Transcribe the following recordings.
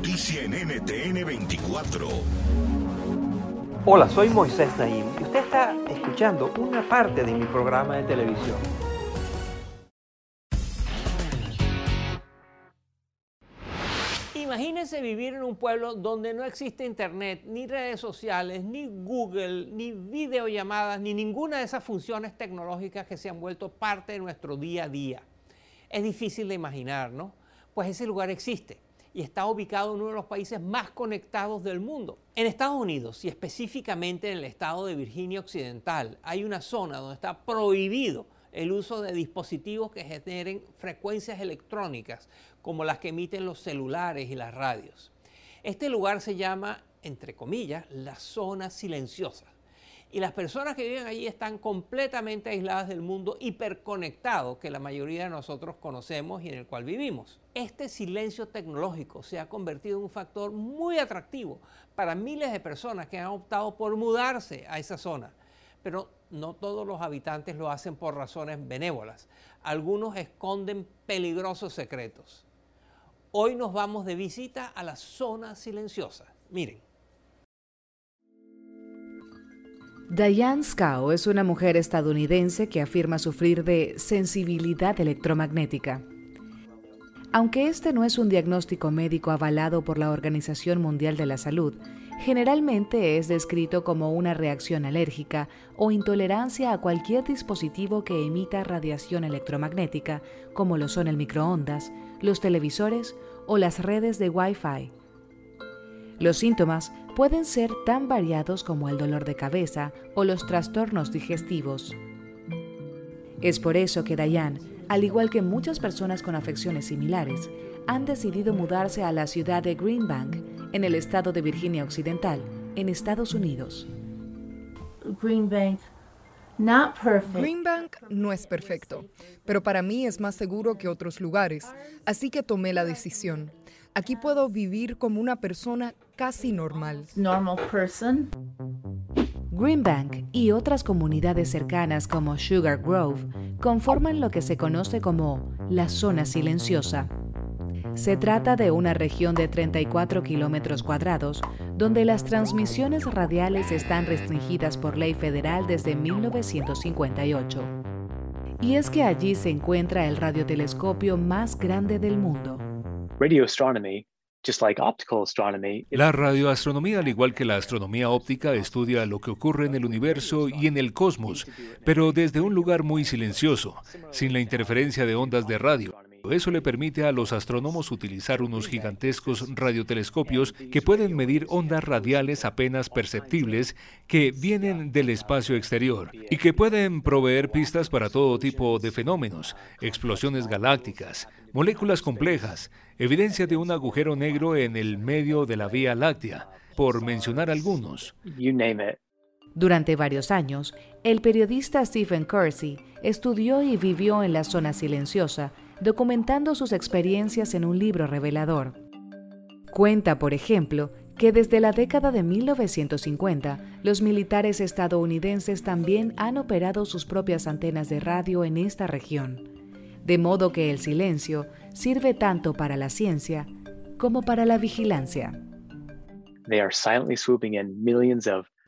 Noticia en NTN 24. Hola, soy Moisés Naim y usted está escuchando una parte de mi programa de televisión. Imagínense vivir en un pueblo donde no existe internet, ni redes sociales, ni Google, ni videollamadas, ni ninguna de esas funciones tecnológicas que se han vuelto parte de nuestro día a día. Es difícil de imaginar, ¿no? Pues ese lugar existe y está ubicado en uno de los países más conectados del mundo. En Estados Unidos y específicamente en el estado de Virginia Occidental hay una zona donde está prohibido el uso de dispositivos que generen frecuencias electrónicas como las que emiten los celulares y las radios. Este lugar se llama, entre comillas, la zona silenciosa. Y las personas que viven allí están completamente aisladas del mundo hiperconectado que la mayoría de nosotros conocemos y en el cual vivimos. Este silencio tecnológico se ha convertido en un factor muy atractivo para miles de personas que han optado por mudarse a esa zona. Pero no todos los habitantes lo hacen por razones benévolas. Algunos esconden peligrosos secretos. Hoy nos vamos de visita a la zona silenciosa. Miren. Diane Scow es una mujer estadounidense que afirma sufrir de sensibilidad electromagnética. Aunque este no es un diagnóstico médico avalado por la Organización Mundial de la Salud, generalmente es descrito como una reacción alérgica o intolerancia a cualquier dispositivo que emita radiación electromagnética, como lo son el microondas, los televisores o las redes de Wi-Fi. Los síntomas pueden ser tan variados como el dolor de cabeza o los trastornos digestivos. Es por eso que Diane, al igual que muchas personas con afecciones similares, han decidido mudarse a la ciudad de Greenbank, en el estado de Virginia Occidental, en Estados Unidos. Greenbank Greenbank no es perfecto, pero para mí es más seguro que otros lugares, así que tomé la decisión. Aquí puedo vivir como una persona casi normal. Greenbank y otras comunidades cercanas como Sugar Grove conforman lo que se conoce como la zona silenciosa. Se trata de una región de 34 kilómetros cuadrados donde las transmisiones radiales están restringidas por ley federal desde 1958. Y es que allí se encuentra el radiotelescopio más grande del mundo. La radioastronomía, al igual que la astronomía óptica, estudia lo que ocurre en el universo y en el cosmos, pero desde un lugar muy silencioso, sin la interferencia de ondas de radio. Eso le permite a los astrónomos utilizar unos gigantescos radiotelescopios que pueden medir ondas radiales apenas perceptibles que vienen del espacio exterior y que pueden proveer pistas para todo tipo de fenómenos, explosiones galácticas, moléculas complejas, evidencia de un agujero negro en el medio de la Vía Láctea, por mencionar algunos. Durante varios años, el periodista Stephen Kersey estudió y vivió en la zona silenciosa documentando sus experiencias en un libro revelador. Cuenta, por ejemplo, que desde la década de 1950, los militares estadounidenses también han operado sus propias antenas de radio en esta región, de modo que el silencio sirve tanto para la ciencia como para la vigilancia.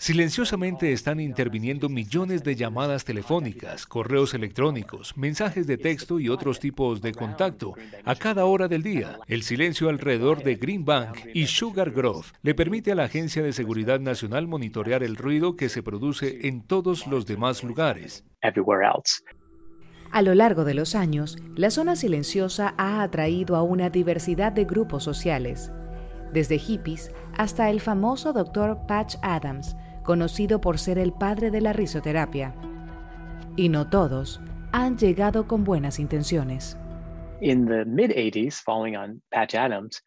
Silenciosamente están interviniendo millones de llamadas telefónicas, correos electrónicos, mensajes de texto y otros tipos de contacto a cada hora del día. El silencio alrededor de Green Bank y Sugar Grove le permite a la Agencia de Seguridad Nacional monitorear el ruido que se produce en todos los demás lugares. A lo largo de los años, la zona silenciosa ha atraído a una diversidad de grupos sociales, desde hippies hasta el famoso Dr. Patch Adams, conocido por ser el padre de la risoterapia. Y no todos han llegado con buenas intenciones.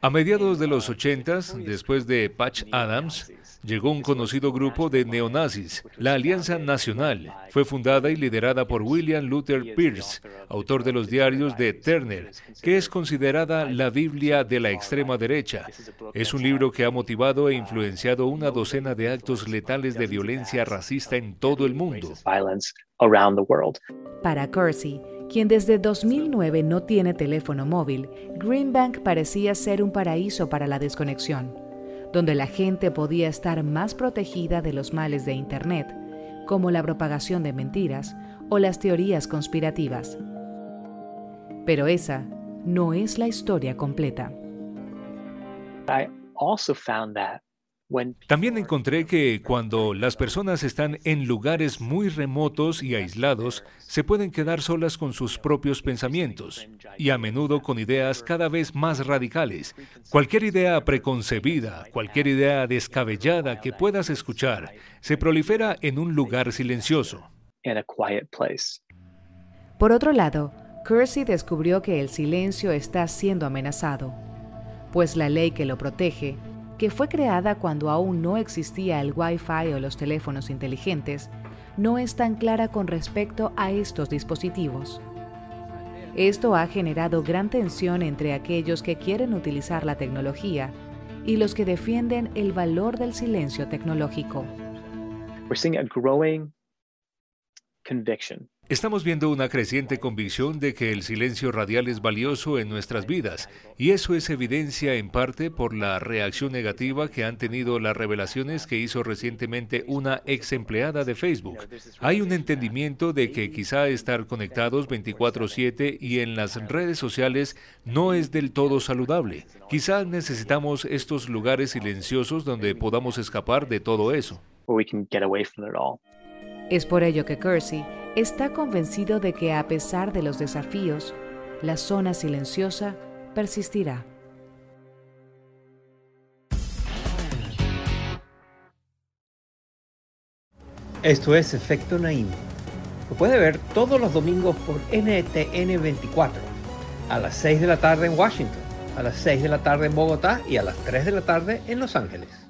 A mediados de los 80, después de Patch Adams, llegó un conocido grupo de neonazis, la Alianza Nacional. Fue fundada y liderada por William Luther Pierce, autor de los diarios de Turner, que es considerada la Biblia de la extrema derecha. Es un libro que ha motivado e influenciado una docena de actos letales de violencia racista en todo el mundo. Para Kersey, quien desde 2009 no tiene teléfono móvil, Greenbank parecía ser un paraíso para la desconexión, donde la gente podía estar más protegida de los males de Internet, como la propagación de mentiras o las teorías conspirativas. Pero esa no es la historia completa. También encontré que cuando las personas están en lugares muy remotos y aislados, se pueden quedar solas con sus propios pensamientos y a menudo con ideas cada vez más radicales. Cualquier idea preconcebida, cualquier idea descabellada que puedas escuchar, se prolifera en un lugar silencioso. Por otro lado, Kersey descubrió que el silencio está siendo amenazado, pues la ley que lo protege que fue creada cuando aún no existía el Wi-Fi o los teléfonos inteligentes, no es tan clara con respecto a estos dispositivos. Esto ha generado gran tensión entre aquellos que quieren utilizar la tecnología y los que defienden el valor del silencio tecnológico. Estamos viendo una creciente convicción de que el silencio radial es valioso en nuestras vidas, y eso es evidencia en parte por la reacción negativa que han tenido las revelaciones que hizo recientemente una ex empleada de Facebook. Hay un entendimiento de que quizá estar conectados 24/7 y en las redes sociales no es del todo saludable. Quizá necesitamos estos lugares silenciosos donde podamos escapar de todo eso. Es por ello que Kersey está convencido de que a pesar de los desafíos, la zona silenciosa persistirá. Esto es Efecto Naim. Lo puede ver todos los domingos por NTN 24, a las 6 de la tarde en Washington, a las 6 de la tarde en Bogotá y a las 3 de la tarde en Los Ángeles.